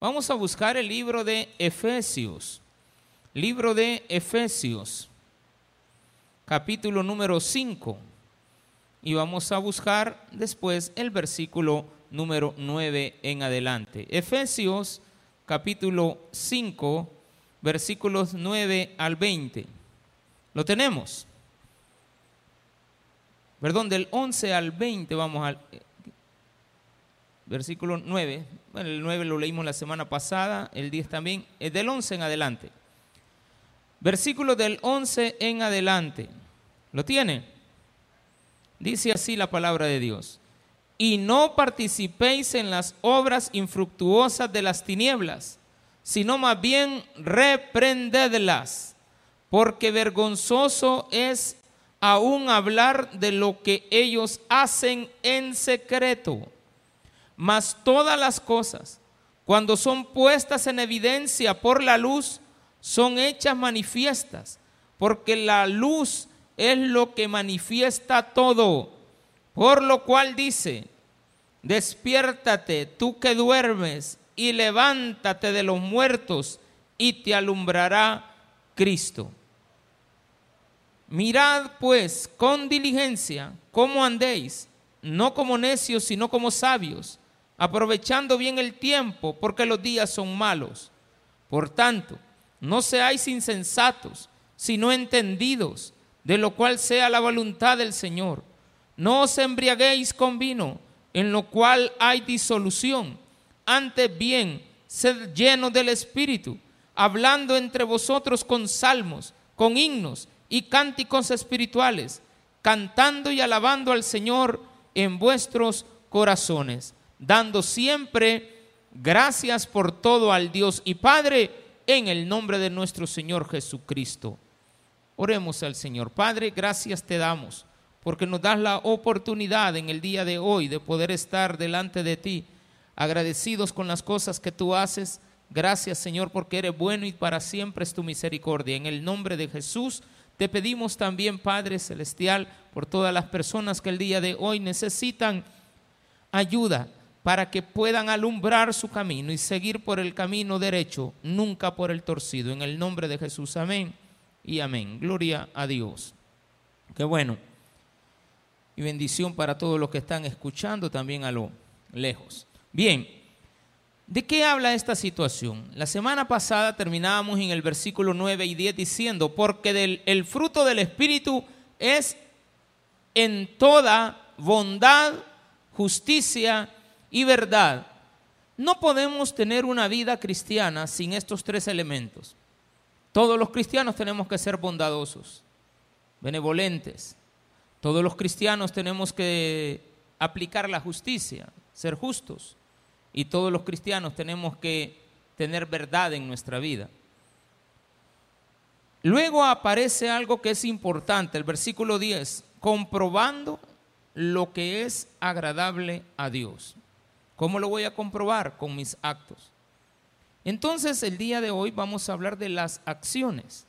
Vamos a buscar el libro de Efesios. Libro de Efesios, capítulo número 5. Y vamos a buscar después el versículo número 9 en adelante. Efesios, capítulo 5, versículos 9 al 20. ¿Lo tenemos? Perdón, del 11 al 20 vamos al versículo 9. Bueno, el 9 lo leímos la semana pasada, el 10 también, es del 11 en adelante. Versículo del 11 en adelante. ¿Lo tiene? Dice así la palabra de Dios. Y no participéis en las obras infructuosas de las tinieblas, sino más bien reprendedlas, porque vergonzoso es aún hablar de lo que ellos hacen en secreto. Mas todas las cosas, cuando son puestas en evidencia por la luz, son hechas manifiestas, porque la luz es lo que manifiesta todo. Por lo cual dice, despiértate tú que duermes y levántate de los muertos y te alumbrará Cristo. Mirad pues con diligencia cómo andéis, no como necios, sino como sabios aprovechando bien el tiempo, porque los días son malos. Por tanto, no seáis insensatos, sino entendidos, de lo cual sea la voluntad del Señor. No os embriaguéis con vino, en lo cual hay disolución. Antes bien, sed llenos del Espíritu, hablando entre vosotros con salmos, con himnos y cánticos espirituales, cantando y alabando al Señor en vuestros corazones dando siempre gracias por todo al Dios y Padre en el nombre de nuestro Señor Jesucristo. Oremos al Señor. Padre, gracias te damos porque nos das la oportunidad en el día de hoy de poder estar delante de ti, agradecidos con las cosas que tú haces. Gracias Señor porque eres bueno y para siempre es tu misericordia. En el nombre de Jesús te pedimos también, Padre Celestial, por todas las personas que el día de hoy necesitan ayuda para que puedan alumbrar su camino y seguir por el camino derecho, nunca por el torcido. En el nombre de Jesús, amén y amén. Gloria a Dios. Qué bueno. Y bendición para todos los que están escuchando también a lo lejos. Bien, ¿de qué habla esta situación? La semana pasada terminábamos en el versículo 9 y 10 diciendo, porque del, el fruto del Espíritu es en toda bondad, justicia, y verdad. No podemos tener una vida cristiana sin estos tres elementos. Todos los cristianos tenemos que ser bondadosos, benevolentes. Todos los cristianos tenemos que aplicar la justicia, ser justos. Y todos los cristianos tenemos que tener verdad en nuestra vida. Luego aparece algo que es importante, el versículo 10, comprobando lo que es agradable a Dios. ¿Cómo lo voy a comprobar? Con mis actos. Entonces el día de hoy vamos a hablar de las acciones,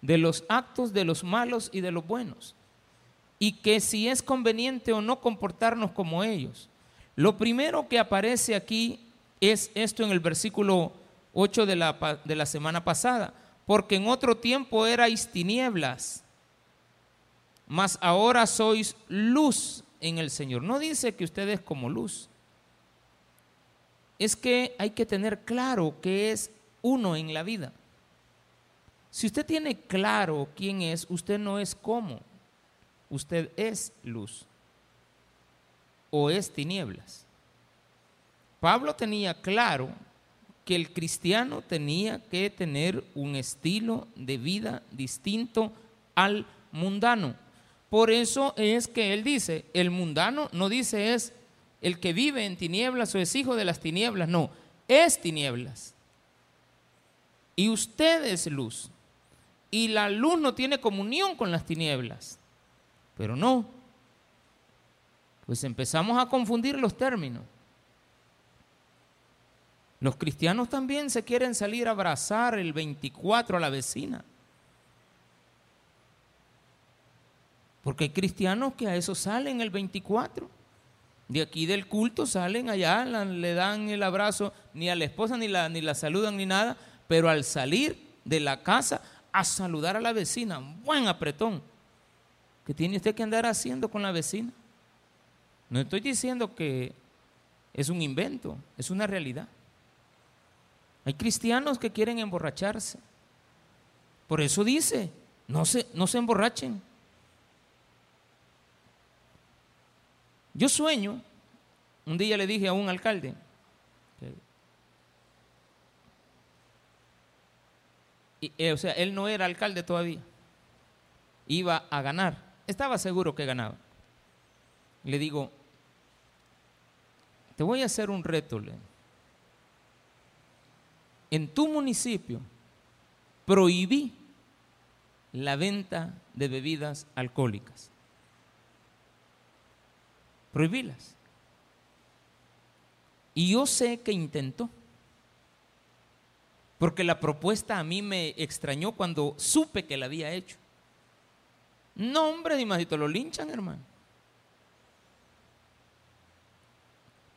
de los actos de los malos y de los buenos, y que si es conveniente o no comportarnos como ellos. Lo primero que aparece aquí es esto en el versículo 8 de la, de la semana pasada, porque en otro tiempo erais tinieblas, mas ahora sois luz en el Señor. No dice que ustedes como luz, es que hay que tener claro que es uno en la vida. Si usted tiene claro quién es, usted no es como, usted es luz o es tinieblas. Pablo tenía claro que el cristiano tenía que tener un estilo de vida distinto al mundano. Por eso es que él dice, el mundano no dice es el que vive en tinieblas o es hijo de las tinieblas, no, es tinieblas. Y usted es luz. Y la luz no tiene comunión con las tinieblas. Pero no. Pues empezamos a confundir los términos. Los cristianos también se quieren salir a abrazar el 24 a la vecina. Porque hay cristianos que a eso salen el 24 De aquí del culto salen allá, le dan el abrazo, ni a la esposa ni la, ni la saludan ni nada, pero al salir de la casa a saludar a la vecina, buen apretón. ¿Qué tiene usted que andar haciendo con la vecina? No estoy diciendo que es un invento, es una realidad. Hay cristianos que quieren emborracharse. Por eso dice, no se, no se emborrachen. Yo sueño, un día le dije a un alcalde, eh, o sea, él no era alcalde todavía, iba a ganar, estaba seguro que ganaba. Le digo, te voy a hacer un reto, en tu municipio prohibí la venta de bebidas alcohólicas prohibirlas. Y yo sé que intentó. Porque la propuesta a mí me extrañó cuando supe que la había hecho. No, hombre, ni más, lo linchan, hermano.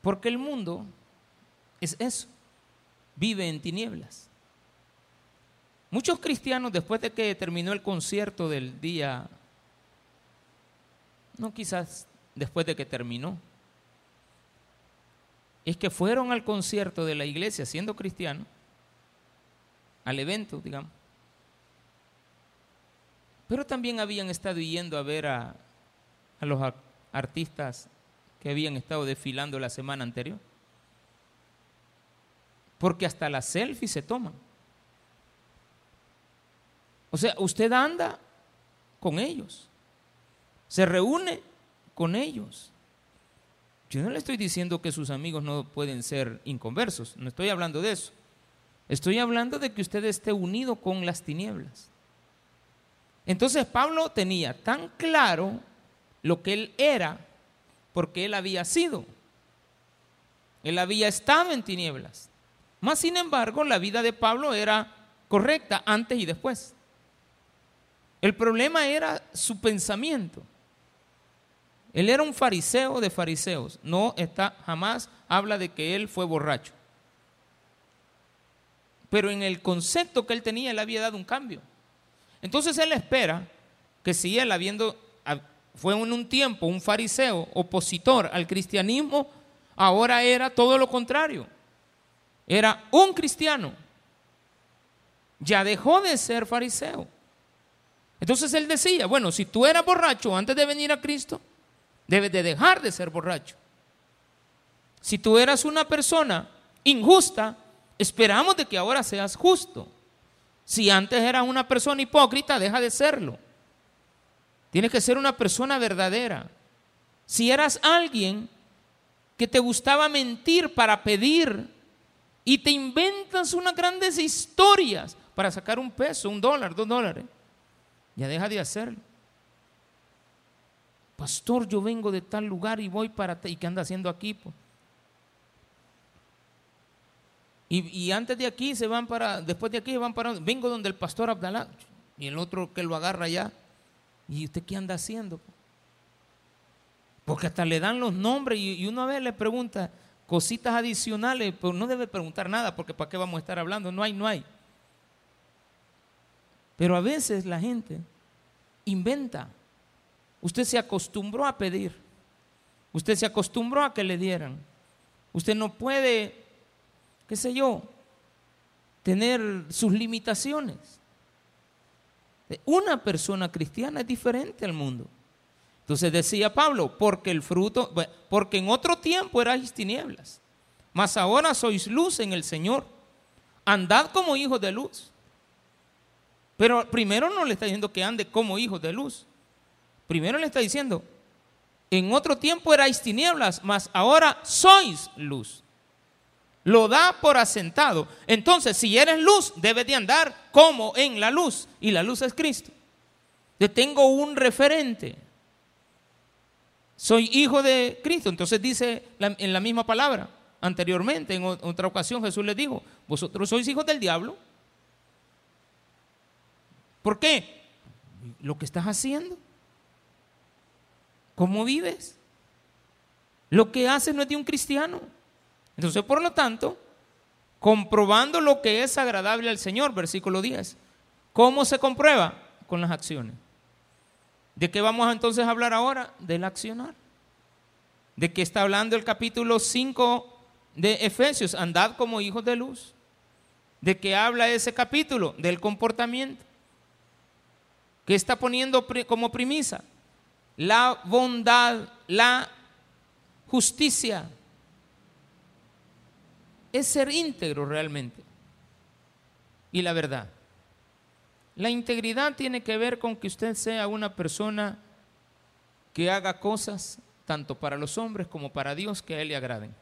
Porque el mundo es eso, vive en tinieblas. Muchos cristianos, después de que terminó el concierto del día, no quizás después de que terminó. Es que fueron al concierto de la iglesia siendo cristianos, al evento, digamos. Pero también habían estado yendo a ver a, a los artistas que habían estado desfilando la semana anterior. Porque hasta las selfies se toman. O sea, usted anda con ellos, se reúne con ellos. Yo no le estoy diciendo que sus amigos no pueden ser inconversos, no estoy hablando de eso. Estoy hablando de que usted esté unido con las tinieblas. Entonces Pablo tenía tan claro lo que él era, porque él había sido. Él había estado en tinieblas. Más sin embargo, la vida de Pablo era correcta antes y después. El problema era su pensamiento. Él era un fariseo de fariseos. No está, jamás habla de que él fue borracho. Pero en el concepto que él tenía, él había dado un cambio. Entonces él espera que si él habiendo, fue en un tiempo un fariseo opositor al cristianismo, ahora era todo lo contrario. Era un cristiano. Ya dejó de ser fariseo. Entonces él decía, bueno, si tú eras borracho antes de venir a Cristo, Debes de dejar de ser borracho. Si tú eras una persona injusta, esperamos de que ahora seas justo. Si antes eras una persona hipócrita, deja de serlo. Tienes que ser una persona verdadera. Si eras alguien que te gustaba mentir para pedir y te inventas unas grandes historias para sacar un peso, un dólar, dos dólares, ya deja de hacerlo pastor, yo vengo de tal lugar y voy para... ¿Y qué anda haciendo aquí? Y, antes de aquí se van para, después de aquí se van para, vengo donde el pastor Abdalá, y el otro que lo agarra allá. ¿Y usted qué anda haciendo? Porque hasta le dan los nombres y, y una vez le pregunta cositas adicionales, pero no debe preguntar nada, porque ¿para qué vamos a estar hablando? No hay, no hay. Pero a veces la gente inventa. Usted se acostumbró a pedir. Usted se acostumbró a que le dieran. Usted no puede, qué sé yo, tener sus limitaciones. Una persona cristiana es diferente al mundo. Entonces decía Pablo, porque el fruto, porque en otro tiempo erais tinieblas, mas ahora sois luz en el Señor. Andad como hijos de luz. Pero primero no le está diciendo que ande como hijos de luz. Primero le está diciendo, en otro tiempo erais tinieblas, mas ahora sois luz. Lo da por asentado. Entonces, si eres luz, debes de andar como en la luz. Y la luz es Cristo. Yo tengo un referente. Soy hijo de Cristo. Entonces dice en la misma palabra, anteriormente, en otra ocasión Jesús le dijo, vosotros sois hijos del diablo. ¿Por qué? Lo que estás haciendo. ¿Cómo vives? lo que hace no es de un cristiano. Entonces, por lo tanto, comprobando lo que es agradable al Señor, versículo 10. ¿Cómo se comprueba? Con las acciones. ¿De qué vamos entonces a hablar ahora? Del accionar. ¿De qué está hablando el capítulo 5 de Efesios? Andad como hijos de luz. ¿De qué habla ese capítulo? Del comportamiento. ¿Qué está poniendo como premisa? La bondad, la justicia. Es ser íntegro realmente. Y la verdad. La integridad tiene que ver con que usted sea una persona que haga cosas tanto para los hombres como para Dios que a Él le agraden.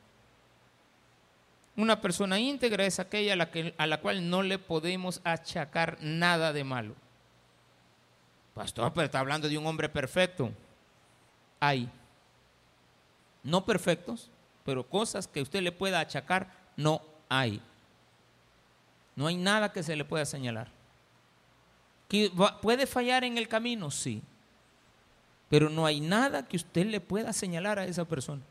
Una persona íntegra es aquella a la, que, a la cual no le podemos achacar nada de malo. Pastor, pero está hablando de un hombre perfecto. Hay. No perfectos, pero cosas que usted le pueda achacar, no hay. No hay nada que se le pueda señalar. ¿Puede fallar en el camino? Sí. Pero no hay nada que usted le pueda señalar a esa persona.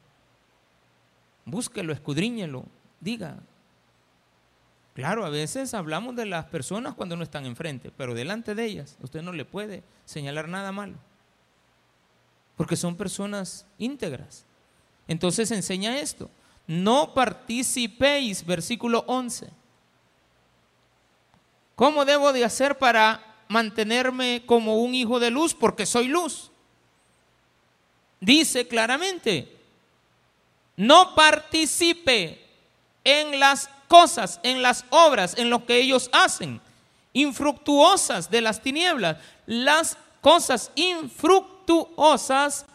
Búsquelo, escudriñelo, diga. Claro, a veces hablamos de las personas cuando no están enfrente, pero delante de ellas usted no le puede señalar nada malo. Porque son personas íntegras. Entonces enseña esto. No participéis, versículo 11. ¿Cómo debo de hacer para mantenerme como un hijo de luz? Porque soy luz. Dice claramente, no participe en las cosas, en las obras, en lo que ellos hacen, infructuosas de las tinieblas. Las cosas infructuosas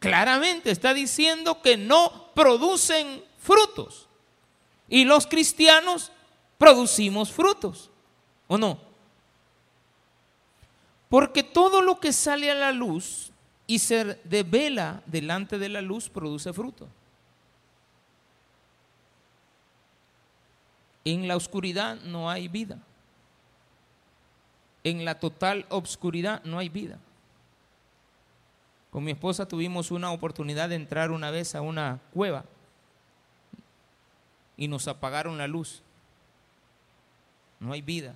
claramente está diciendo que no producen frutos. Y los cristianos producimos frutos, ¿o no? Porque todo lo que sale a la luz y se devela delante de la luz produce fruto. En la oscuridad no hay vida. En la total obscuridad no hay vida. Con mi esposa tuvimos una oportunidad de entrar una vez a una cueva y nos apagaron la luz. No hay vida.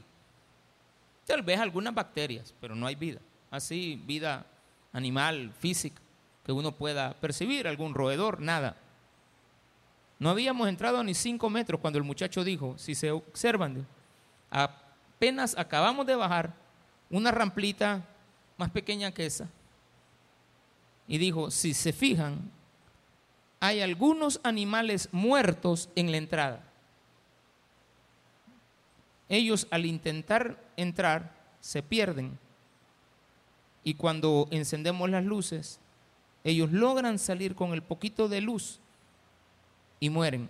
Tal vez algunas bacterias, pero no hay vida. Así, vida animal, física, que uno pueda percibir, algún roedor, nada. No habíamos entrado ni cinco metros cuando el muchacho dijo, si se observan, apenas acabamos de bajar una ramplita más pequeña que esa. Y dijo, si se fijan, hay algunos animales muertos en la entrada. Ellos al intentar entrar se pierden. Y cuando encendemos las luces, ellos logran salir con el poquito de luz y mueren.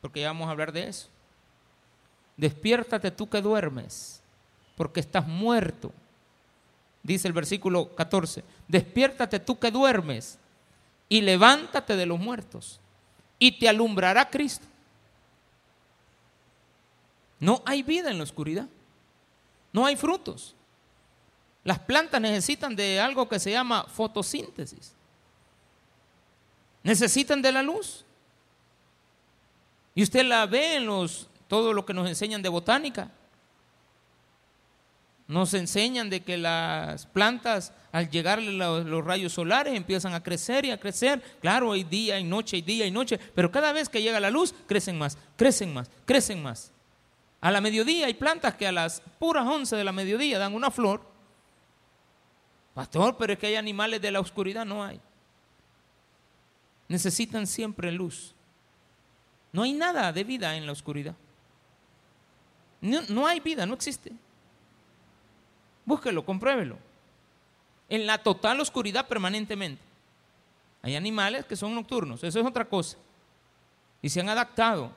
Porque ya vamos a hablar de eso. Despiértate tú que duermes, porque estás muerto. Dice el versículo 14, despiértate tú que duermes y levántate de los muertos y te alumbrará Cristo. No hay vida en la oscuridad, no hay frutos. Las plantas necesitan de algo que se llama fotosíntesis. Necesitan de la luz. Y usted la ve en los, todo lo que nos enseñan de botánica. Nos enseñan de que las plantas al llegar los, los, rayos solares empiezan a crecer y a crecer. Claro, hay día y noche, hay día y noche, pero cada vez que llega la luz crecen más, crecen más, crecen más. A la mediodía hay plantas que a las puras 11 de la mediodía dan una flor. Pastor, pero es que hay animales de la oscuridad, no hay necesitan siempre luz. No hay nada de vida en la oscuridad. No, hay vida, no existe. Búsquelo, compruébelo. En la total oscuridad permanentemente. Hay animales que son nocturnos, eso es otra cosa. Y se han adaptado.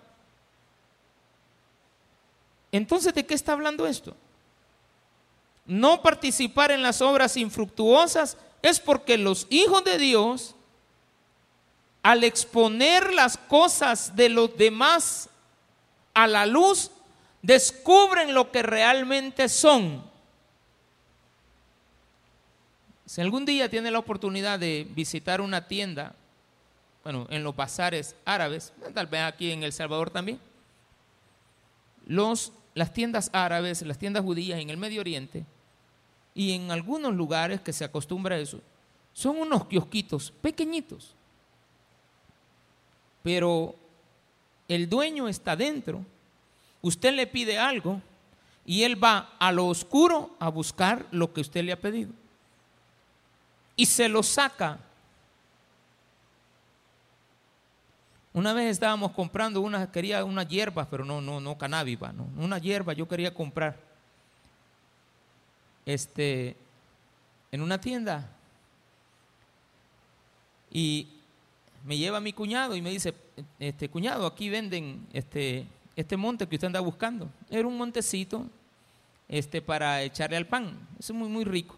Entonces, ¿de qué está hablando esto? No participar en las obras infructuosas es porque los hijos de Dios al exponer las cosas de los demás a la luz, descubren lo que realmente son. Si algún día tiene la oportunidad de visitar una tienda bueno, en los bazares árabes, tal vez aquí en El Salvador también, los, las tiendas árabes, las tiendas judías en el Medio Oriente y en algunos lugares que se acostumbra a eso, son unos kiosquitos pequeñitos, pero el dueño está dentro, usted le pide algo y él va a lo oscuro a buscar lo que usted le ha pedido y se lo saca Una vez estábamos comprando una, quería unas hierbas, pero no, no, no cannabis, no, una hierba yo quería comprar. Este, en una tienda. Y me lleva mi cuñado y me dice, este cuñado, aquí venden este, este monte que usted anda buscando. Era un montecito este, para echarle al pan. Es muy, muy rico.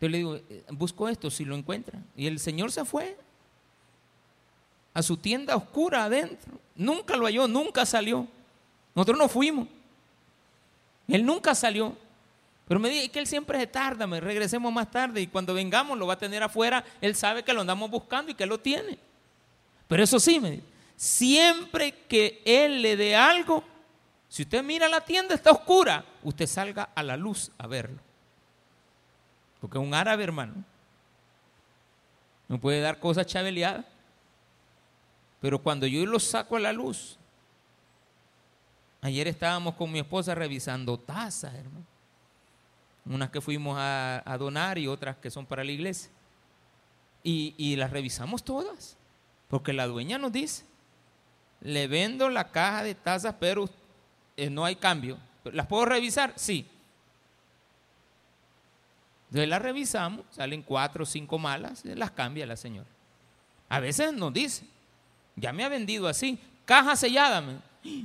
Yo le digo, eh, busco esto si lo encuentra. Y el señor se fue a su tienda oscura adentro. Nunca lo halló, nunca salió. Nosotros no fuimos. Él nunca salió. Pero me dice que él siempre se tarda, me regresemos más tarde y cuando vengamos lo va a tener afuera. Él sabe que lo andamos buscando y que lo tiene. Pero eso sí, me dice, siempre que él le dé algo, si usted mira la tienda está oscura, usted salga a la luz a verlo. Porque un árabe, hermano. No puede dar cosas chabeleadas. Pero cuando yo lo saco a la luz, ayer estábamos con mi esposa revisando tazas, hermano. Unas que fuimos a, donar y otras que son para la iglesia. Y, las revisamos todas, porque la dueña nos dice, le vendo la caja de tazas, pero eh, no hay cambio. ¿Las puedo revisar? Sí. Entonces las revisamos, salen cuatro o cinco malas, las cambia la señora. A veces nos dice, ya me ha vendido así. Caja sellada.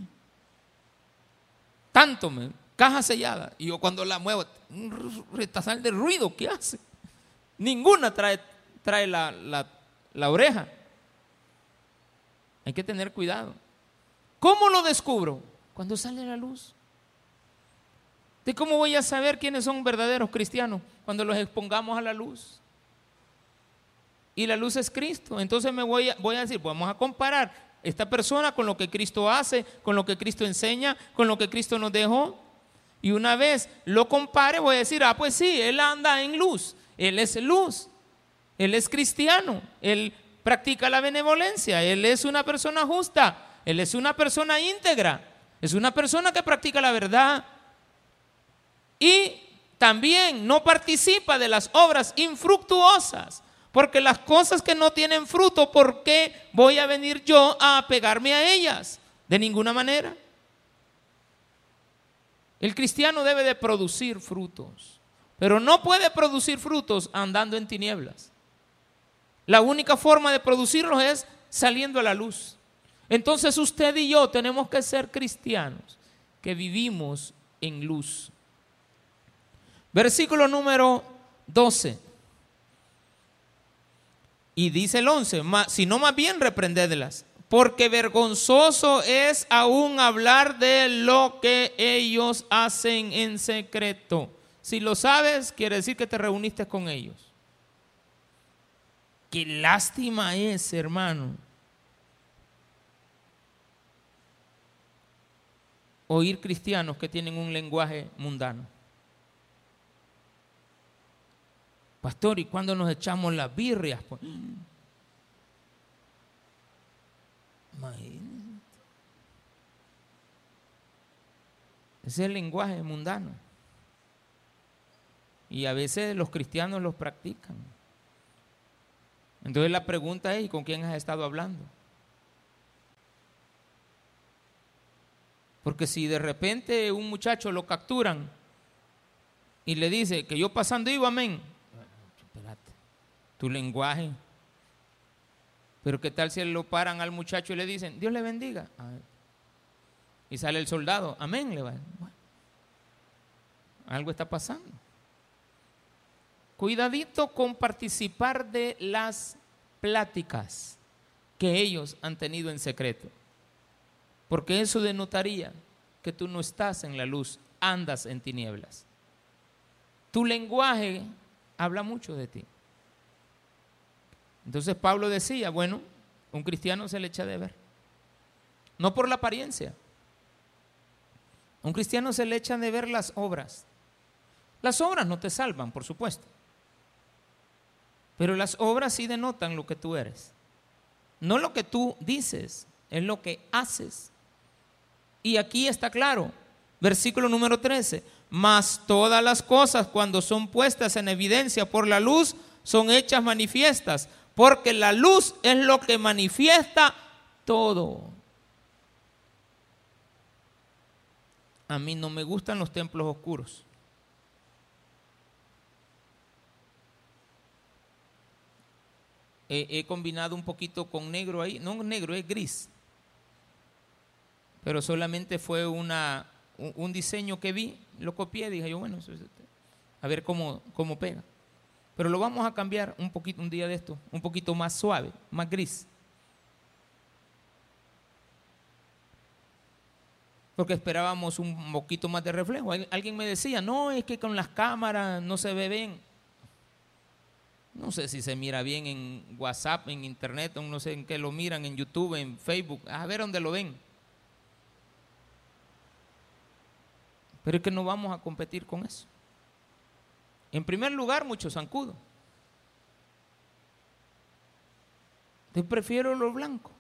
Tanto, me. Caja sellada. Y yo cuando la muevo, un retazal de ruido, ¿qué hace? Ninguna trae, trae la, la oreja. Hay que tener cuidado. ¿Cómo lo descubro? Cuando sale la luz. ¿De cómo voy a saber quiénes son verdaderos cristianos? Cuando los expongamos a la luz y la luz es Cristo. Entonces me voy a, voy a decir, vamos a comparar esta persona con lo que Cristo hace, con lo que Cristo enseña, con lo que Cristo nos dejó. Y una vez lo compare, voy a decir, ah, pues sí, él anda en luz, él es luz, él es cristiano, él practica la benevolencia, él es una persona justa, él es una persona íntegra, es una persona que practica la verdad. Y también no participa de las obras infructuosas porque las cosas que no tienen fruto, ¿por qué voy a venir yo a apegarme a ellas? De ninguna manera. El cristiano debe de producir frutos, pero no puede producir frutos andando en tinieblas. La única forma de producirlos es saliendo a la luz. Entonces usted y yo tenemos que ser cristianos que vivimos en luz. Versículo número 12. Y dice el 11, si no más bien reprendedlas, porque vergonzoso es aún hablar de lo que ellos hacen en secreto. Si lo sabes, quiere decir que te reuniste con ellos. Qué lástima es, hermano, oír cristianos que tienen un lenguaje mundano. Pastor, ¿y cuándo nos echamos las birrias? Pues, Ese es el lenguaje mundano. Y a veces los cristianos los practican. Entonces la pregunta es, ¿y con quién has estado hablando? Porque si de repente un muchacho lo capturan y le dice que yo pasando iba, amén, tu lenguaje. Pero qué tal si lo paran al muchacho y le dicen, Dios le bendiga. Y sale el soldado, amén, le va. algo está pasando. Cuidadito con participar de las pláticas que ellos han tenido en secreto. Porque eso denotaría que tú no estás en la luz, andas en tinieblas. Tu lenguaje habla mucho de ti. Entonces Pablo decía, bueno, un cristiano se le echa de ver. No por la apariencia. Un cristiano se le echa de ver las obras. Las obras no te salvan, por supuesto. Pero las obras sí denotan lo que tú eres. No lo que tú dices, es lo que haces. Y aquí está claro, versículo número 13, mas todas las cosas cuando son puestas en evidencia por la luz son hechas manifiestas, porque la luz es lo que manifiesta todo. A mí no me gustan los templos oscuros. He, combinado un poquito con negro ahí, no negro, es gris. Pero solamente fue una, un, diseño que vi, lo copié, dije yo, bueno, a ver cómo, cómo pega. Pero lo vamos a cambiar un poquito, un día de esto, un poquito más suave, más gris. Porque esperábamos un poquito más de reflejo. Alguien me decía, no, es que con las cámaras no se ve bien. No sé si se mira bien en WhatsApp, en Internet, no sé en qué lo miran, en YouTube, en Facebook, a ver dónde lo ven. Pero es que no vamos a competir con eso. En primer lugar, mucho zancudo. Yo prefiero lo blanco.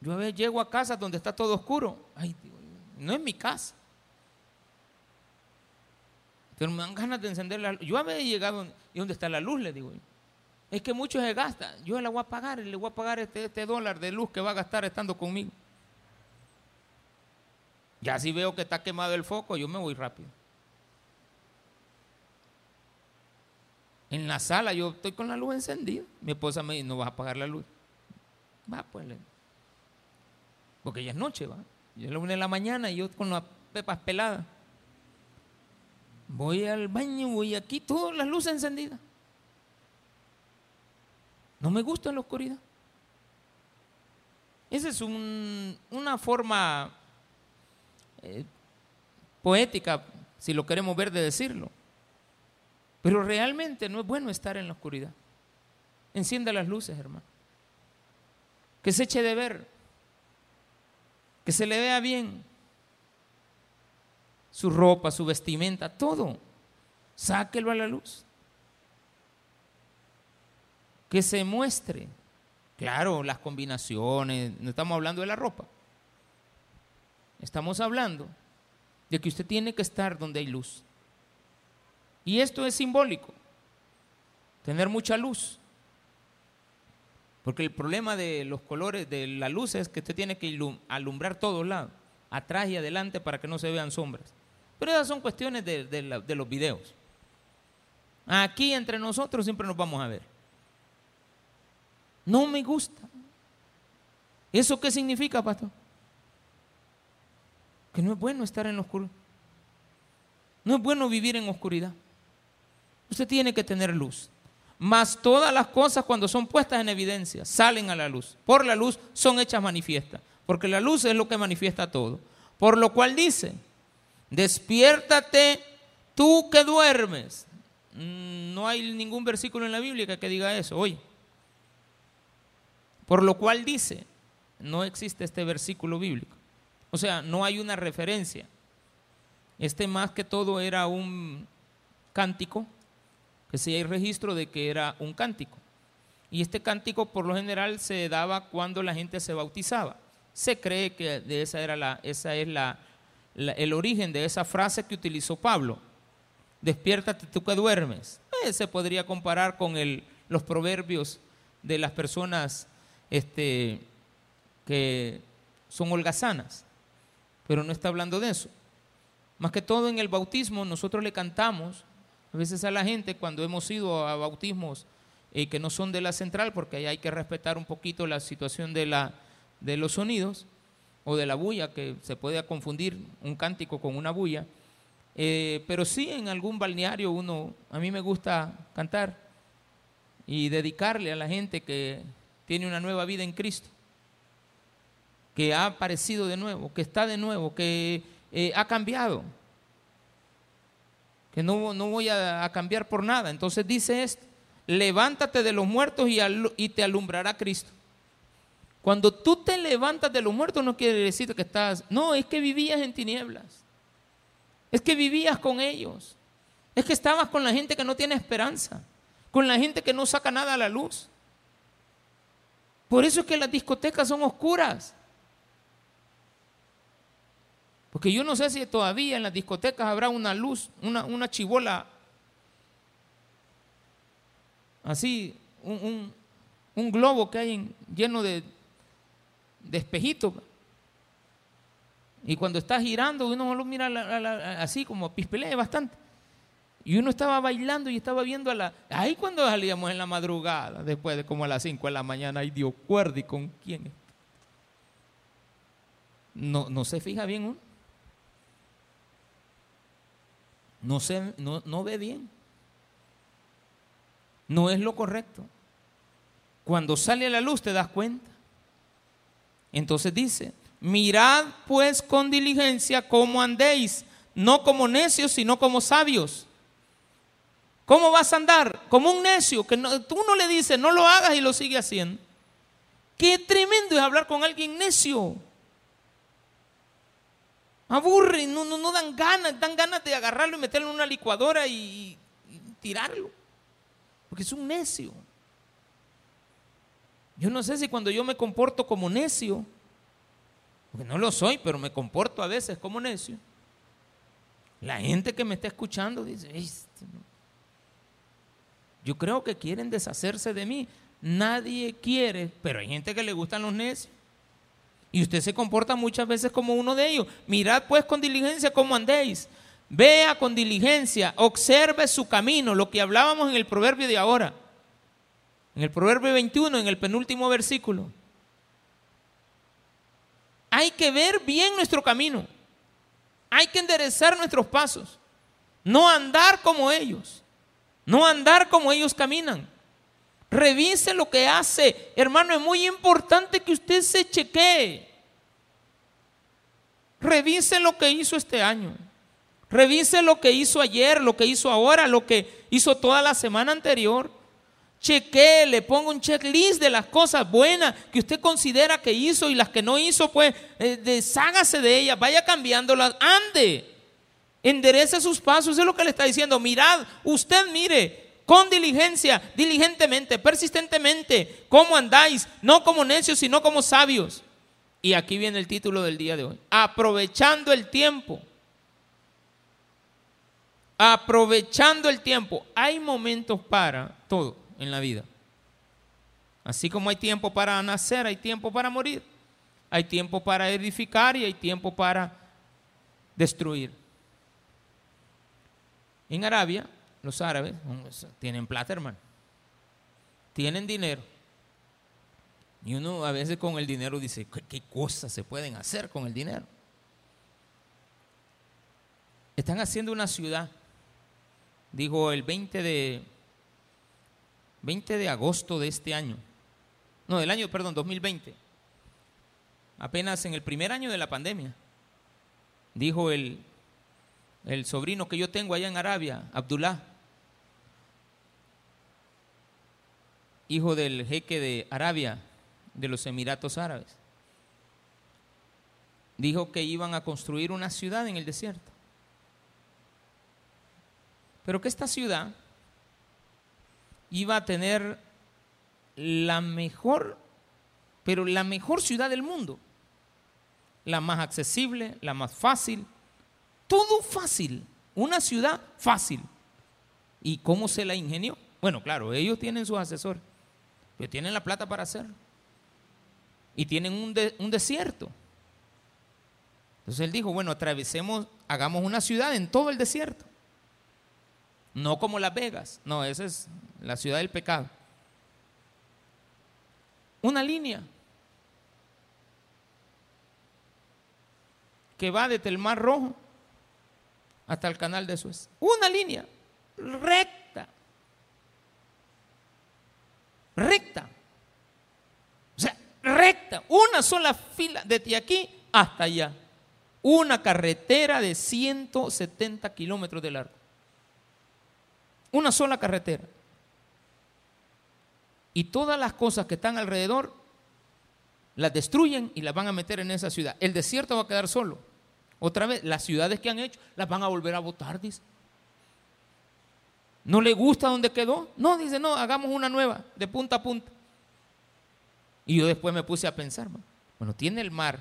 Yo a veces llego a casa donde está todo oscuro. Ay, no es mi casa. Pero me dan ganas de encender la luz. Yo a veces he llegado y donde está la luz, le digo. Es que mucho se gasta. Yo la voy a pagar le voy a pagar este, este dólar de luz que va a gastar estando conmigo. Ya si veo que está quemado el foco, yo me voy rápido. En la sala yo estoy con la luz encendida. Mi esposa me dice, no vas a apagar la luz. Va, pues. Porque ya es noche, va. Yo es la una de la mañana y yo con las pepas peladas. Voy al baño, voy aquí, todas las luces encendidas. No me gusta la oscuridad. Esa es una forma eh, poética, si lo queremos ver, de decirlo. Pero realmente no es bueno estar en la oscuridad. Encienda las luces, hermano. Que se eche de ver. Que se le vea bien. Su ropa, su vestimenta, todo. Sáquelo a la luz. Que se muestre. Claro, las combinaciones. No estamos hablando de la ropa. Estamos hablando de que usted tiene que estar donde hay luz. Y esto es simbólico, tener mucha luz. Porque el problema de los colores, de la luz, es que usted tiene que alumbrar todos lados, atrás y adelante, para que no se vean sombras. Pero esas son cuestiones de, los videos. Aquí entre nosotros siempre nos vamos a ver. No me gusta. ¿Eso qué significa, pastor? que no es bueno estar en la oscuridad. No es bueno vivir en oscuridad. Usted tiene que tener luz. Mas todas las cosas cuando son puestas en evidencia salen a la luz. Por la luz son hechas manifiestas. Porque la luz es lo que manifiesta todo. Por lo cual dice, despiértate tú que duermes. Mm, no hay ningún versículo en la Biblia que diga eso. Oye, por lo cual dice, no existe este versículo bíblico. O sea, no hay una referencia. Este más que todo era un cántico, que si hay registro de que era un cántico. Y este cántico por lo general se daba cuando la gente se bautizaba. Se cree que de esa era la, esa es la, el origen de esa frase que utilizó Pablo. Despiértate tú que duermes. Eh, se podría comparar con el, los proverbios de las personas este, que son holgazanas pero no está hablando de eso. Más que todo en el bautismo nosotros le cantamos a veces a la gente cuando hemos ido a bautismos eh, que no son de la central, porque hay que respetar un poquito la situación de, la, de los sonidos o de la bulla, que se puede confundir un cántico con una bulla. Eh, pero sí en algún balneario uno, a mí me gusta cantar y dedicarle a la gente que tiene una nueva vida en Cristo que ha aparecido de nuevo, que está de nuevo, que eh, ha cambiado, que no, no voy a, cambiar por nada. Entonces dice esto, levántate de los muertos y, y te alumbrará Cristo. Cuando tú te levantas de los muertos no quiere decir que estás, no, es que vivías en tinieblas. Es que vivías con ellos. Es que estabas con la gente que no tiene esperanza, con la gente que no saca nada a la luz. Por eso es que las discotecas son oscuras. Porque yo no sé si todavía en las discotecas habrá una luz, una, una chivola así, un, globo que hay lleno de, de espejitos. Y cuando está girando, uno lo mira así como pispelea bastante. Y uno estaba bailando y estaba viendo a la... Ahí cuando salíamos en la madrugada, después de como a las 5 de la mañana, ahí Dios cuerda con quién. No, no se fija bien uno. No, se, no, no ve bien. No es lo correcto. Cuando sale a la luz te das cuenta. Entonces dice, mirad pues con diligencia cómo andéis, no como necios, sino como sabios. ¿Cómo vas a andar? Como un necio, que tú no le dices, no lo hagas y lo sigue haciendo. Qué tremendo es hablar con alguien necio. Aburre, no, no, no dan ganas, dan ganas de agarrarlo y meterlo en una licuadora y tirarlo. Porque es un necio. Yo no sé si cuando yo me comporto como necio, porque no lo soy, pero me comporto a veces como necio. La gente que me está escuchando dice, este yo creo que quieren deshacerse de mí. Nadie quiere, pero hay gente que le gustan los necios. Y usted se comporta muchas veces como uno de ellos. Mirad pues con diligencia cómo andéis. Vea con diligencia, observe su camino, lo que hablábamos en el proverbio de ahora. En el proverbio 21, en el penúltimo versículo. Hay que ver bien nuestro camino. Hay que enderezar nuestros pasos. No andar como ellos. No andar como ellos caminan. Revise lo que hace. Hermano, es muy importante que usted se chequee. Revise lo que hizo este año. Revise lo que hizo ayer, lo que hizo ahora, lo que hizo toda la semana anterior. Cheque, le pongo un checklist de las cosas buenas que usted considera que hizo y las que no hizo, pues eh, deshágase de ellas, vaya cambiándolas, ande, enderece sus pasos, es lo que le está diciendo. Mirad, usted mire, con diligencia, diligentemente, persistentemente, cómo andáis, no como necios, sino como sabios. Y aquí viene el título del día de hoy, aprovechando el tiempo aprovechando el tiempo. Hay momentos para todo en la vida. Así como hay tiempo para nacer, hay tiempo para morir. Hay tiempo para edificar y hay tiempo para destruir. En Arabia, los árabes tienen plata, hermano. Tienen dinero. Y uno a veces con el dinero dice, qué cosas se pueden hacer con el dinero? Están haciendo una ciudad dijo el 20 de, 20 de agosto de este año, no, del año, perdón, 2020, apenas en el primer año de la pandemia, dijo el, el sobrino que yo tengo allá en Arabia, Abdullah, hijo del jeque de Arabia, de los Emiratos Árabes, dijo que iban a construir una ciudad en el desierto. Pero que esta ciudad iba a tener la mejor, pero la mejor ciudad del mundo. La más accesible, la más fácil. Todo fácil. Una ciudad fácil. ¿Y cómo se la ingenió? Bueno, claro, ellos tienen sus asesores, pero tienen la plata para hacerlo. Y tienen un, un desierto. Entonces él dijo, bueno, atravesemos, hagamos una ciudad en todo el desierto. No como Las Vegas, no, esa es la ciudad del pecado. Una línea que va desde el Mar Rojo hasta el canal de Suez. Una línea recta. Recta. O sea, recta. Una sola fila desde aquí hasta allá. Una carretera de 170 kilómetros de largo. Una sola carretera. y todas las cosas que están alrededor las destruyen y las van a meter en esa ciudad. El desierto va a quedar solo. Otra vez, las ciudades que han hecho las van a volver a votar. ¿No le gusta donde quedó? No, dice, no, hagamos una nueva, de punta a punta. Y yo después me puse a pensar, bueno, tiene el mar,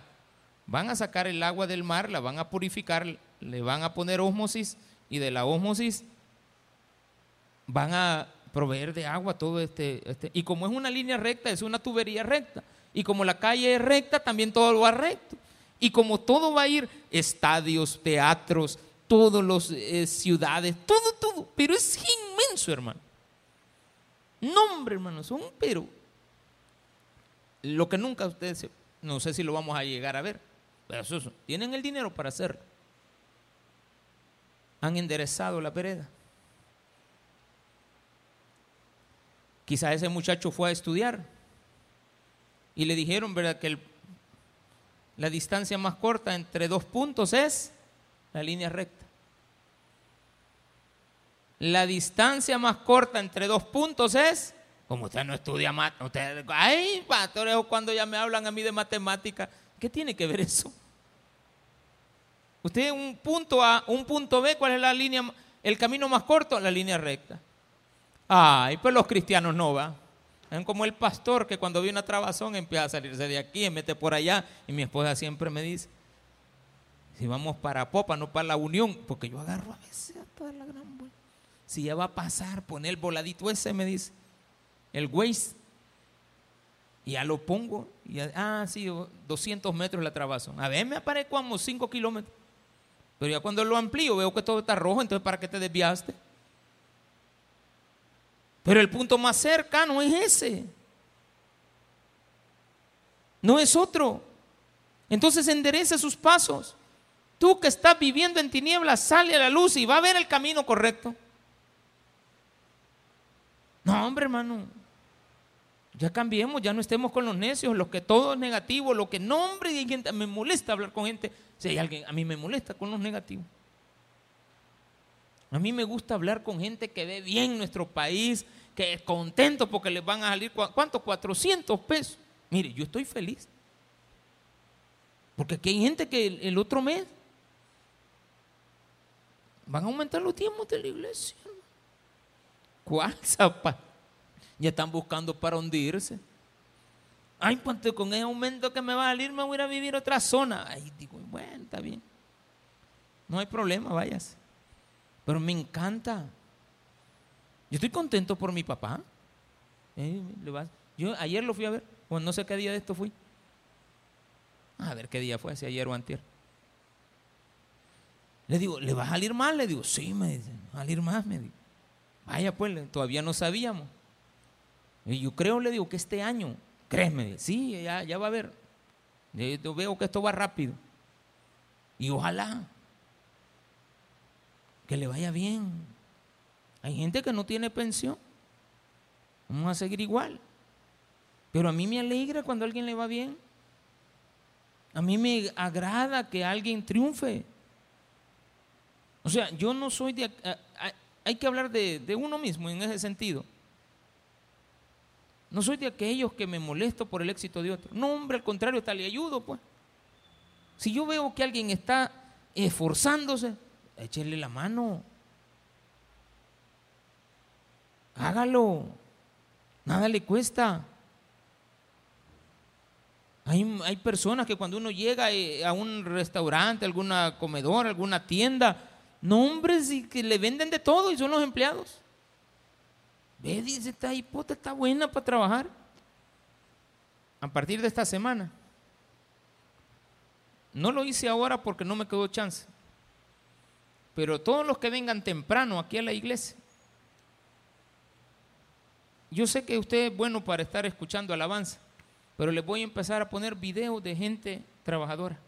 van a sacar el agua del mar, la van a purificar, le van a poner ósmosis y de la ósmosis van a proveer de agua todo este, este, Y como es una línea recta, es una tubería recta. Y como la calle es recta, también todo va recto. Y como todo va a ir, estadios, teatros, todas las eh, ciudades, todo, todo. Pero es inmenso, hermano. Nombre, hermano, son, pero lo que nunca ustedes, no sé si lo vamos a llegar a ver, pero eso, tienen el dinero para hacerlo. Han enderezado la vereda. Quizás ese muchacho fue a estudiar y le dijeron, ¿verdad?, que la distancia más corta entre dos puntos es la línea recta. La distancia más corta entre dos puntos es, como usted no estudia usted, ay, pastor, cuando ya me hablan a mí de matemática, ¿qué tiene que ver eso? Usted un punto A, un punto B, ¿cuál es la línea, el camino más corto? La línea recta. Ay, pues los cristianos no va. Es como el pastor que cuando ve una trabazón empieza a salirse de aquí, y mete por allá. Y mi esposa siempre me dice, si vamos para Popa, no para la Unión, porque yo agarro a veces a toda la gran vuelta. Si ya va a pasar, pone el voladito ese, me dice, el Waze. Y ya lo pongo. Ah, sí, 200 metros la trabazón. A ver, me aparece como 5 kilómetros. Pero ya cuando lo amplío veo que todo está rojo, entonces ¿para qué te desviaste? Pero el punto más cercano es ese. No es otro. Entonces enderece sus pasos. Tú que estás viviendo en tinieblas, sale a la luz y va a ver el camino correcto. No, hombre, hermano. Ya cambiemos, ya no estemos con los necios, lo que todo es negativo, lo que no, hombre, me molesta hablar con gente. Si hay alguien, a mí me molesta con los negativos. A mí me gusta hablar con gente que ve bien nuestro país, que es contento porque les van a salir, ¿cuántos? 400 pesos. Mire, yo estoy feliz. Porque aquí hay gente que el, otro mes van a aumentar los tiempos de la iglesia. ¿Cuál zapa? Ya están buscando para hundirse. Ay, pues con ese aumento que me va a salir, me voy a ir a vivir otra zona. Ay, digo, bueno, está bien. No hay problema, vayas. Pero me encanta. Yo estoy contento por mi papá. Eh, yo ayer lo fui a ver, o no sé qué día de esto fui. A ver qué día fue, si ayer o antier. Le digo, ¿le va a salir mal? Le digo, sí, me dice, va a salir más, me digo. Vaya pues, todavía no sabíamos. Y yo creo, le digo, que este año, créeme, sí, ya, ya va a haber. Yo veo que esto va rápido. Y ojalá que le vaya bien. Hay gente que no tiene pensión. Vamos a seguir igual. Pero a mí me alegra cuando alguien le va bien. A mí me agrada que alguien triunfe. O sea, yo no soy de... Hay que hablar de, uno mismo en ese sentido. No soy de aquellos que me molesto por el éxito de otro. No, hombre, al contrario, hasta le ayudo, pues. Si yo veo que alguien está esforzándose, échele la mano. Hágalo. Nada le cuesta. Hay, hay, personas que cuando uno llega eh, a un restaurante, alguna comedor, alguna tienda, nombres y que le venden de todo y son los empleados. Ve, dice, esta hipota está buena para trabajar. A partir de esta semana. No lo hice ahora porque no me quedó chance. Pero todos los que vengan temprano aquí a la iglesia, yo sé que usted es bueno para estar escuchando alabanza, pero les voy a empezar a poner videos de gente trabajadora.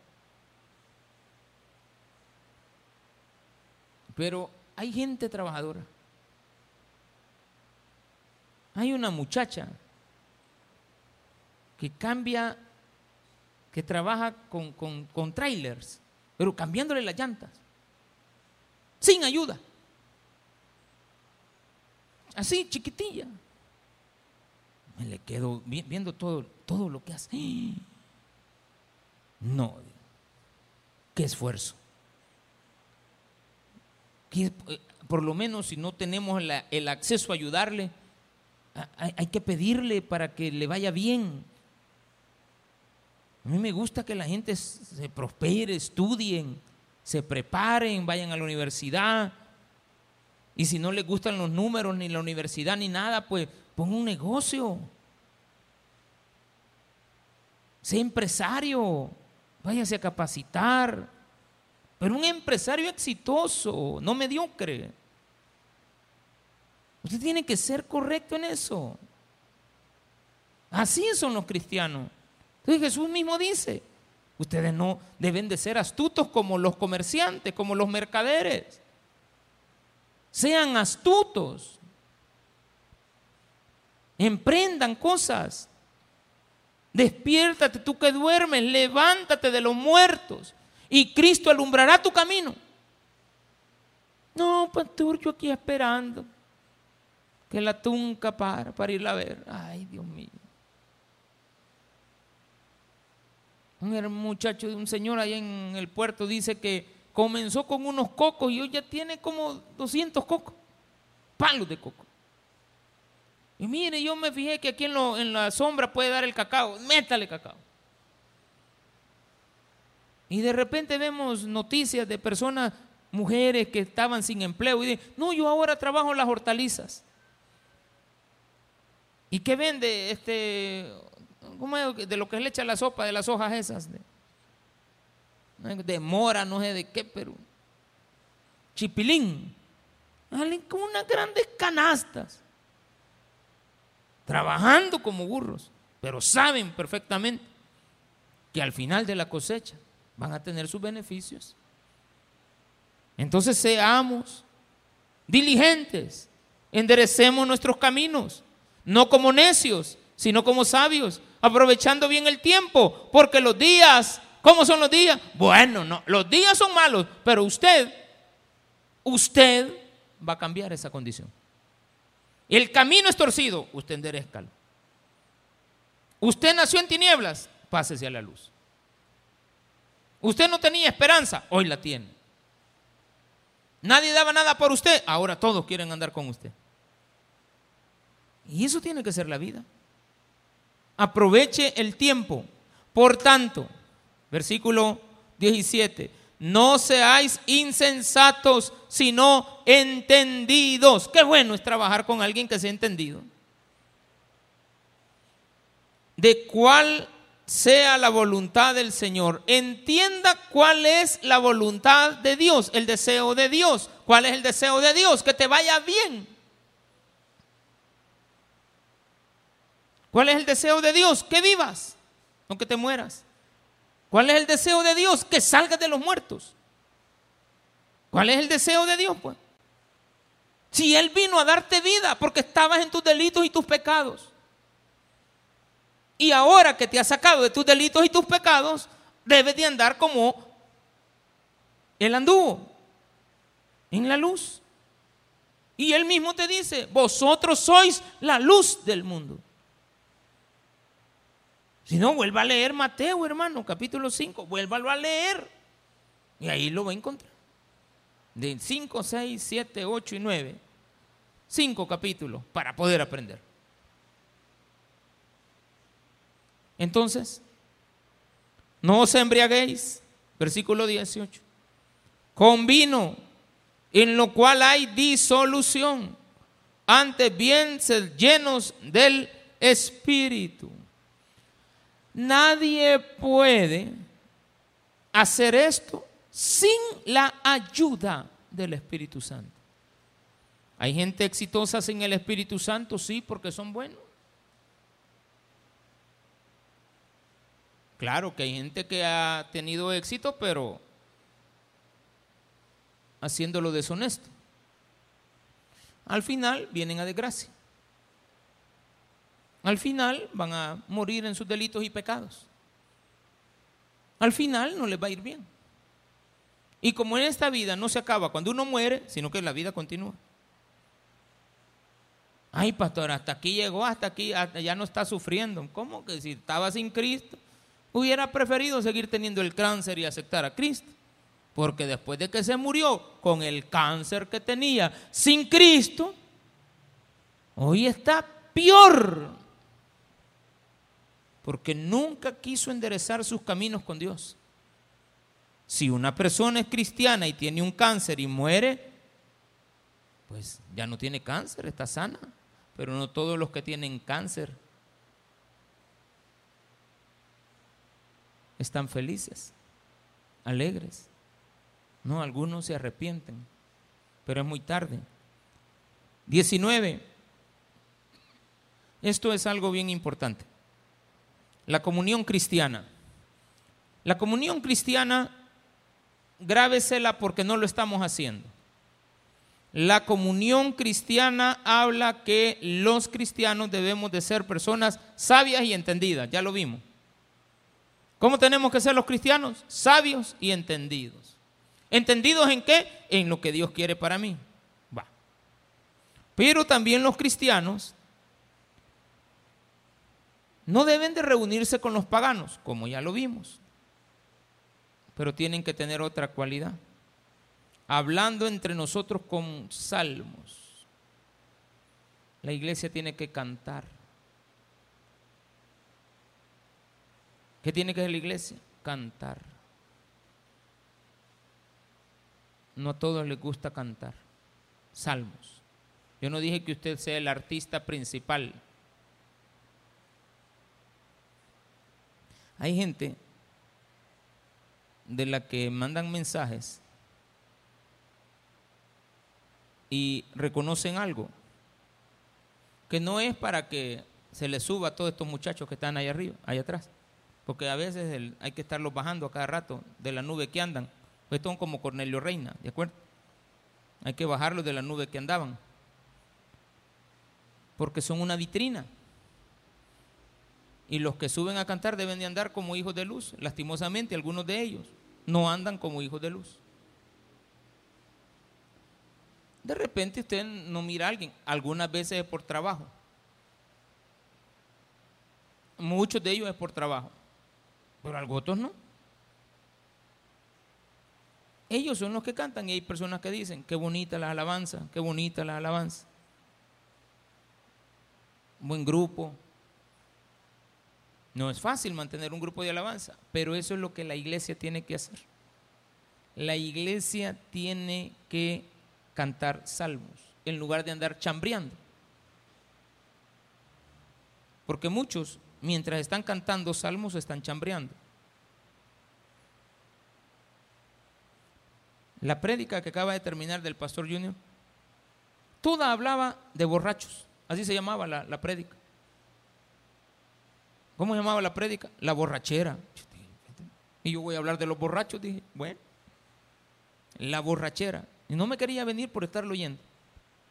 Pero hay gente trabajadora. Hay una muchacha que cambia, que trabaja con, con trailers, pero cambiándole las llantas, sin ayuda. Así, chiquitilla. Me le quedo viendo todo, todo lo que hace. No, qué esfuerzo. Eh, por lo menos si no tenemos el acceso a ayudarle, hay, que pedirle para que le vaya bien. A mí me gusta que la gente se prospere, estudien, se preparen, vayan a la universidad. Y si no les gustan los números, ni la universidad, ni nada, pues ponga un negocio. Sea empresario, váyase a capacitar. Pero un empresario exitoso, no mediocre. Usted tiene que ser correcto en eso. Así son los cristianos. Entonces Jesús mismo dice, ustedes no deben de ser astutos como los comerciantes, como los mercaderes. Sean astutos. Emprendan cosas. Despiértate tú que duermes, levántate de los muertos y Cristo alumbrará tu camino. No, pastor, yo aquí esperando que la tunca para, para irla a ver. Ay, Dios mío. Un muchacho de un señor ahí en el puerto dice que comenzó con unos cocos y hoy ya tiene como 200 cocos, palos de coco. Y mire, yo me fijé que aquí en la sombra puede dar el cacao, métale cacao. Y de repente vemos noticias de personas, mujeres que estaban sin empleo y dicen, no, yo ahora trabajo las hortalizas. ¿Y qué vende este, cómo es? De lo que le echa la sopa, de las hojas esas. De, mora, no sé de qué, pero chipilín. Con unas grandes canastas. Trabajando como burros, pero saben perfectamente que al final de la cosecha van a tener sus beneficios. Entonces seamos diligentes, enderecemos nuestros caminos no como necios, sino como sabios, aprovechando bien el tiempo, porque los días, ¿cómo son los días? Bueno, no, los días son malos, pero usted, usted va a cambiar esa condición. El camino es torcido, usted enderezcalo. Usted nació en tinieblas, pásese a la luz. Usted no tenía esperanza, hoy la tiene. Nadie daba nada por usted, ahora todos quieren andar con usted. Y eso tiene que ser la vida. Aproveche el tiempo. Por tanto, versículo 17, no seáis insensatos, sino entendidos. Qué bueno es trabajar con alguien que sea entendido. De cuál sea la voluntad del Señor. Entienda cuál es la voluntad de Dios, el deseo de Dios. ¿Cuál es el deseo de Dios? Que te vaya bien. ¿Cuál es el deseo de Dios? Que vivas, no que te mueras. ¿Cuál es el deseo de Dios? Que salgas de los muertos. ¿Cuál es el deseo de Dios? Pues? Si Él vino a darte vida porque estabas en tus delitos y tus pecados. Y ahora que te ha sacado de tus delitos y tus pecados, debes de andar como Él anduvo, en la luz. Y Él mismo te dice, vosotros sois la luz del mundo. Si no, vuelva a leer Mateo, hermano, capítulo 5, vuélvalo a leer. Y ahí lo va a encontrar. De 5, 6, 7, 8 y 9. Cinco capítulos para poder aprender. Entonces, no os embriaguéis, versículo 18, con vino, en lo cual hay disolución, antes bien ser llenos del Espíritu Nadie puede hacer esto sin la ayuda del Espíritu Santo. Hay gente exitosa sin el Espíritu Santo, sí, porque son buenos. Claro que hay gente que ha tenido éxito, pero haciéndolo deshonesto. Al final vienen a desgracia al final van a morir en sus delitos y pecados. Al final no les va a ir bien. Y como en esta vida no se acaba cuando uno muere, sino que la vida continúa. Ay, pastor, hasta aquí llegó, hasta aquí, ya no está sufriendo. ¿Cómo que si estaba sin Cristo? Hubiera preferido seguir teniendo el cáncer y aceptar a Cristo. Porque después de que se murió con el cáncer que tenía sin Cristo, hoy está peor. Porque nunca quiso enderezar sus caminos con Dios. Si una persona es cristiana y tiene un cáncer y muere, pues ya no tiene cáncer, está sana pero no todos los que tienen cáncer están felices, alegres. No, algunos se arrepienten, pero es muy tarde. 19. Esto es algo bien importante. La comunión cristiana. La comunión cristiana, grábesela porque no lo estamos haciendo. La comunión cristiana habla que los cristianos debemos de ser personas sabias y entendidas, ya lo vimos. ¿Cómo tenemos que ser los cristianos? Sabios y entendidos. ¿Entendidos en qué? En lo que Dios quiere para mí. Va. Pero también los cristianos no deben de reunirse con los paganos, como ya lo vimos. Pero tienen que tener otra cualidad hablando entre nosotros con salmos. La iglesia tiene que cantar. ¿Qué tiene que hacer la iglesia? Cantar. No a todos les gusta cantar. Salmos. Yo no dije que usted sea el artista principal. Hay gente de la que mandan mensajes y reconocen algo, que no es para que se les suba a todos estos muchachos que están ahí arriba, ahí atrás, porque a veces hay que estarlos bajando a cada rato de la nube que andan, pues son como Cornelio Reina, ¿de acuerdo? Hay que bajarlos de la nube que andaban, porque son una vitrina. Y los que suben a cantar deben de andar como hijos de luz. Lastimosamente, algunos de ellos no andan como hijos de luz. De repente usted no mira a alguien, algunas veces es por trabajo. Muchos de ellos es por trabajo, pero algunos otros no. Ellos son los que cantan y hay personas que dicen, qué bonita la alabanza, qué bonita la alabanza. Buen grupo. No es fácil mantener un grupo de alabanza, pero eso es lo que la iglesia tiene que hacer. La iglesia tiene que cantar salmos en lugar de andar chambreando. Porque muchos, mientras están cantando salmos, están chambreando. La prédica que acaba de terminar del pastor Junior, toda hablaba de borrachos. Así se llamaba la, la prédica. ¿Cómo se llamaba la prédica? La borrachera. Y yo voy a hablar de los borrachos, dije, bueno, la borrachera. Y no me quería venir por estarlo oyendo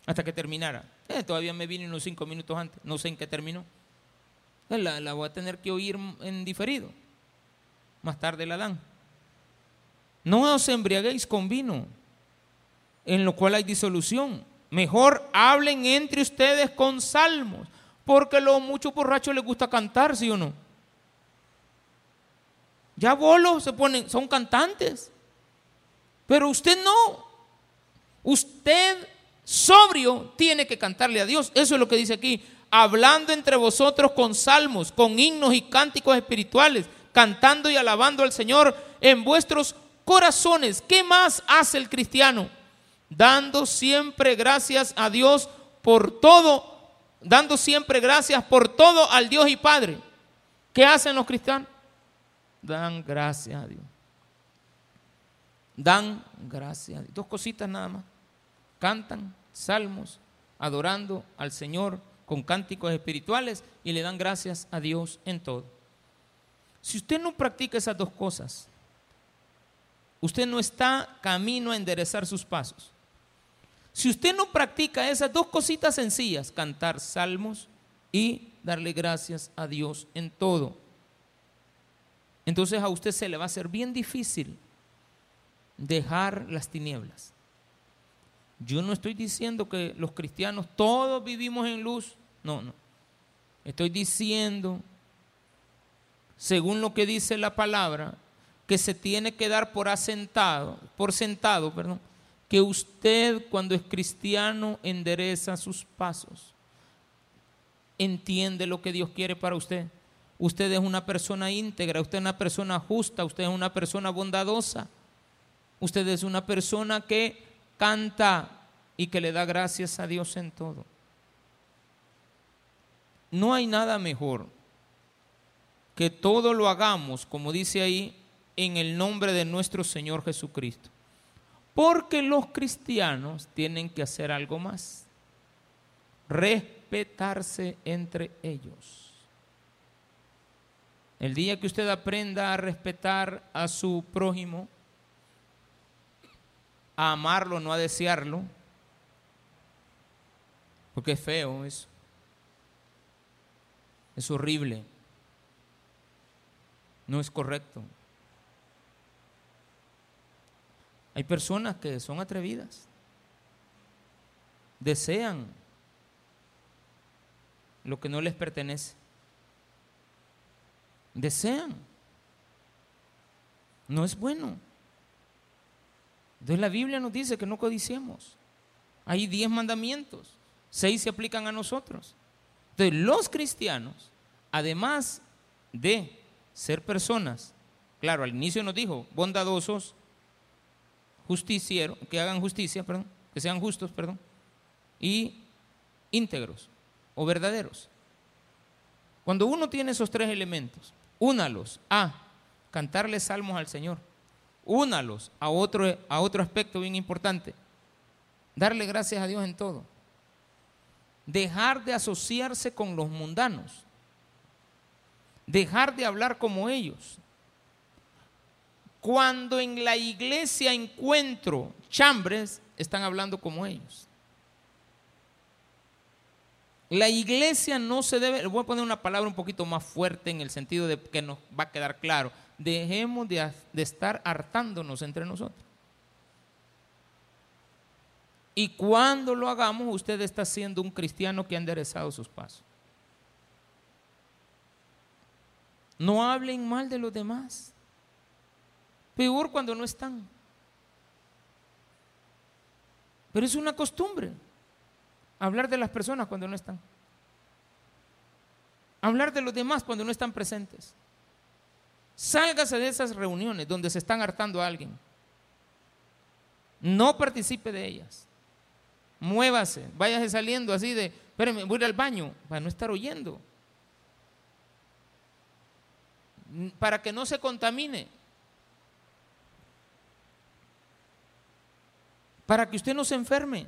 hasta que terminara. Eh, todavía me vine unos cinco minutos antes, no sé en qué terminó. Eh, la, la, voy a tener que oír en diferido. Más tarde la dan. No os embriaguéis con vino, en lo cual hay disolución. Mejor hablen entre ustedes con salmos, porque los muchos borrachos les gusta cantar, ¿sí o no? Ya bolos se ponen, son cantantes. Pero usted no. Usted sobrio tiene que cantarle a Dios. Eso es lo que dice aquí. Hablando entre vosotros con salmos, con himnos y cánticos espirituales, cantando y alabando al Señor en vuestros corazones. ¿Qué más hace el cristiano? Dando siempre gracias a Dios por todo, dando siempre gracias por todo al Dios y Padre. ¿Qué hacen los cristianos? Dan gracias a Dios. Dan gracias a Dios. Dos cositas nada más cantan salmos adorando al Señor con cánticos espirituales y le dan gracias a Dios en todo. Si usted no practica esas dos cosas, usted no está camino a enderezar sus pasos. Si usted no practica esas dos cositas sencillas, cantar salmos y darle gracias a Dios en todo, entonces a usted se le va a hacer bien difícil dejar las tinieblas Yo no estoy diciendo que los cristianos todos vivimos en luz. No, no. Estoy diciendo, según lo que dice la palabra, que se tiene que dar por asentado, por sentado, perdón, que usted cuando es cristiano endereza sus pasos. Entiende lo que Dios quiere para usted. Usted es una persona íntegra, usted es una persona justa, usted es una persona bondadosa. Usted es una persona que canta y que le da gracias a Dios en todo. No hay nada mejor que todo lo hagamos, como dice ahí, en el nombre de nuestro Señor Jesucristo. Porque los cristianos tienen que hacer algo más. Respetarse entre ellos. El día que usted aprenda a respetar a su prójimo, a amarlo, no a desearlo, porque es feo eso. Es horrible. No es correcto. Hay personas que son atrevidas. Desean lo que no les pertenece. Desean. No es bueno. Entonces la Biblia nos dice que no codiciemos. Hay diez mandamientos. Seis se aplican a nosotros. Entonces los cristianos, además de ser personas, claro, al inicio nos dijo, bondadosos, justicieros, que hagan justicia, perdón, que sean justos, perdón, y íntegros o verdaderos. Cuando uno tiene esos tres elementos, únalos a cantarle salmos al Señor, únalos a otro, a otro aspecto bien importante, darle gracias a Dios en todo, dejar de asociarse con los mundanos, dejar de hablar como ellos, cuando en la iglesia encuentro chambres, están hablando como ellos. La iglesia no se debe, voy a poner una palabra un poquito más fuerte en el sentido de que nos va a quedar claro. Dejemos de, de estar hartándonos entre nosotros. Y cuando lo hagamos, usted está siendo un cristiano que ha enderezado sus pasos. No hablen mal de los demás. Peor cuando no están. Pero es una costumbre hablar de las personas cuando no están. Hablar de los demás cuando no están presentes. Sálgase de esas reuniones donde se están hartando a alguien. No participe de ellas. Muévase, váyase saliendo así de, espérame, voy al baño para no estar oyendo. Para que no se contamine. para que usted no se enferme.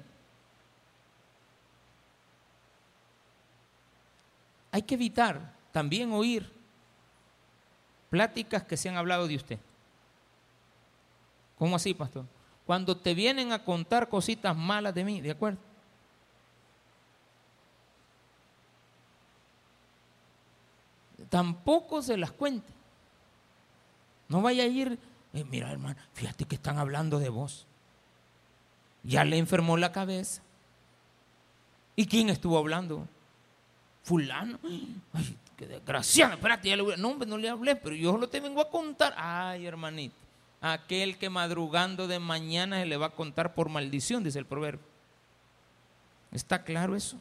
Hay que evitar también oír pláticas que se han hablado de usted. ¿Cómo así, pastor? Cuando te vienen a contar cositas malas de mí, ¿de acuerdo? Tampoco se las cuente. No vaya a ir, eh, mira hermano, fíjate que están hablando de vos ya le enfermó la cabeza. ¿Y quién estuvo hablando? Fulano. Ay, qué desgraciado. Espérate, ya le voy a... No, no le hablé, pero yo lo te vengo a contar. Ay, hermanito. Aquel que madrugando de mañana se le va a contar por maldición, dice el proverbio. ¿Está claro eso?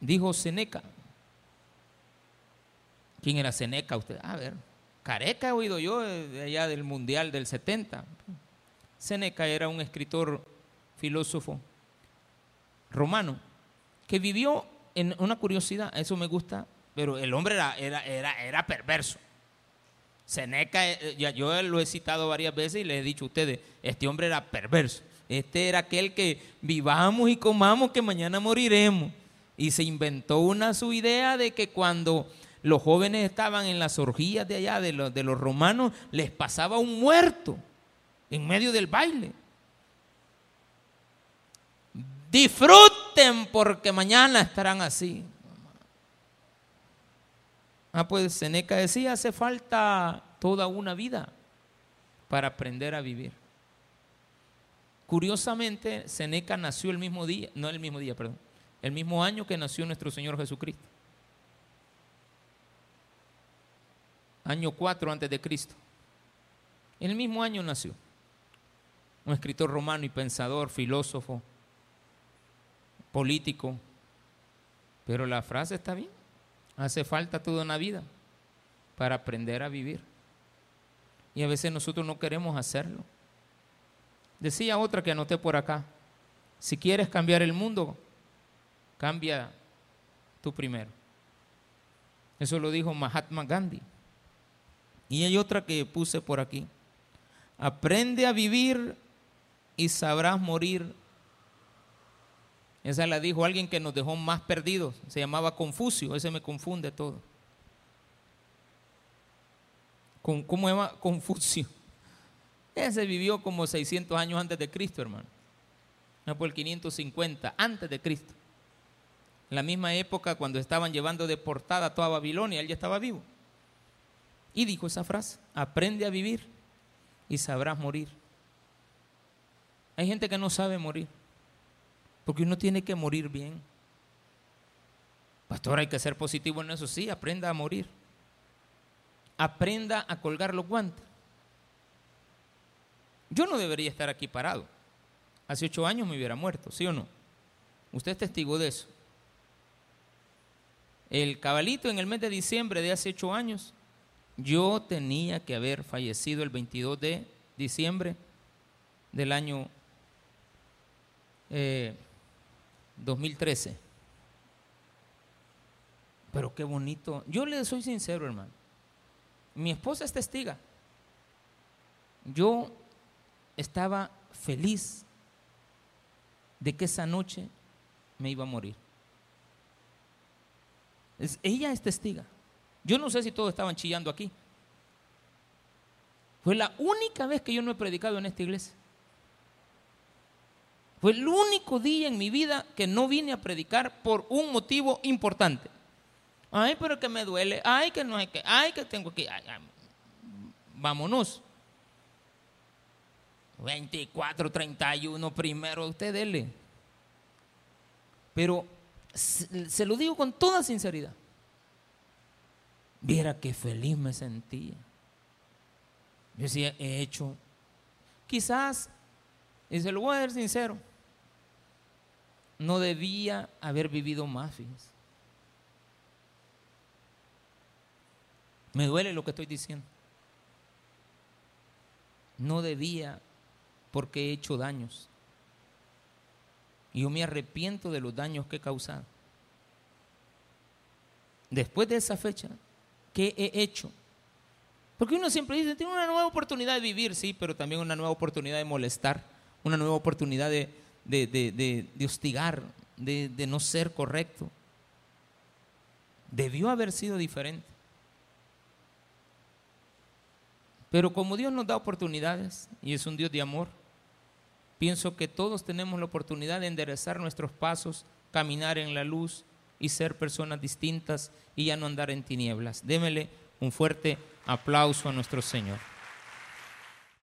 Dijo Seneca. ¿Quién era Seneca usted? A ver. Careca he oído yo de allá del Mundial del 70. Seneca era un escritor filósofo romano que vivió en una curiosidad, eso me gusta, pero el hombre era, era, era, era perverso. Seneca, eh, ya yo lo he citado varias veces y les he dicho a ustedes, este hombre era perverso. Este era aquel que vivamos y comamos que mañana moriremos. Y se inventó una su idea de que cuando los jóvenes estaban en las orgías de allá, de los, de los romanos, les pasaba un muerto en medio del baile. Disfruten porque mañana estarán así. Ah, pues Seneca decía, hace falta toda una vida para aprender a vivir. Curiosamente, Seneca nació el mismo día, no el mismo día, perdón, el mismo año que nació nuestro Señor Jesucristo. Año 4 antes de Cristo. El mismo año nació. Un escritor romano y pensador, filósofo, político. Pero la frase está bien. Hace falta toda una vida para aprender a vivir. Y a veces nosotros no queremos hacerlo. Decía otra que anoté por acá. Si quieres cambiar el mundo, cambia tú primero. Eso lo dijo Mahatma Gandhi. Y hay otra que puse por aquí. Aprende a vivir y sabrás morir. Esa la dijo alguien que nos dejó más perdidos. Se llamaba Confucio. Ese me confunde todo. ¿Cómo se llama? Confucio. Ese vivió como 600 años antes de Cristo, hermano. No por el 550, antes de Cristo. En la misma época cuando estaban llevando deportada a toda Babilonia, él ya estaba vivo. Y dijo esa frase, aprende a vivir y sabrás morir. Hay gente que no sabe morir, porque uno tiene que morir bien. Pastor, hay que ser positivo en eso, sí, aprenda a morir. Aprenda a colgar los guantes. Yo no debería estar aquí parado. Hace ocho años me hubiera muerto, ¿sí o no? Usted es testigo de eso. El cabalito en el mes de diciembre de hace ocho años, yo tenía que haber fallecido el 22 de diciembre del año 2013. Eh, Pero qué bonito. Yo le soy sincero, hermano. Mi esposa es testiga. Yo estaba feliz de que esa noche me iba a morir. ella es testiga. Yo no sé si todos estaban chillando aquí. Fue la única vez que yo no he predicado en esta iglesia. Fue el único día en mi vida que no vine a predicar por un motivo importante. Ay, pero que me duele. Ay, que no hay que. Ay, que tengo que. vámonos. 24, 31, primero, usted dele. Pero se, lo digo con toda sinceridad. Viera qué feliz me sentía. Yo decía, he hecho, quizás, y se lo voy a ser sincero, no debía haber vivido más, fíjense. Me duele lo que estoy diciendo. No debía porque he hecho daños. Y yo me arrepiento de los daños que he causado. Después de esa fecha, ¿qué he hecho? Porque uno siempre dice, tiene una nueva oportunidad de vivir, sí, pero también una nueva oportunidad de molestar, una nueva oportunidad de, de hostigar, de no ser correcto. Debió haber sido diferente. Pero como Dios nos da oportunidades y es un Dios de amor, Pienso que todos tenemos la oportunidad de enderezar nuestros pasos, caminar en la luz y ser personas distintas y ya no andar en tinieblas. Démele un fuerte aplauso a nuestro Señor.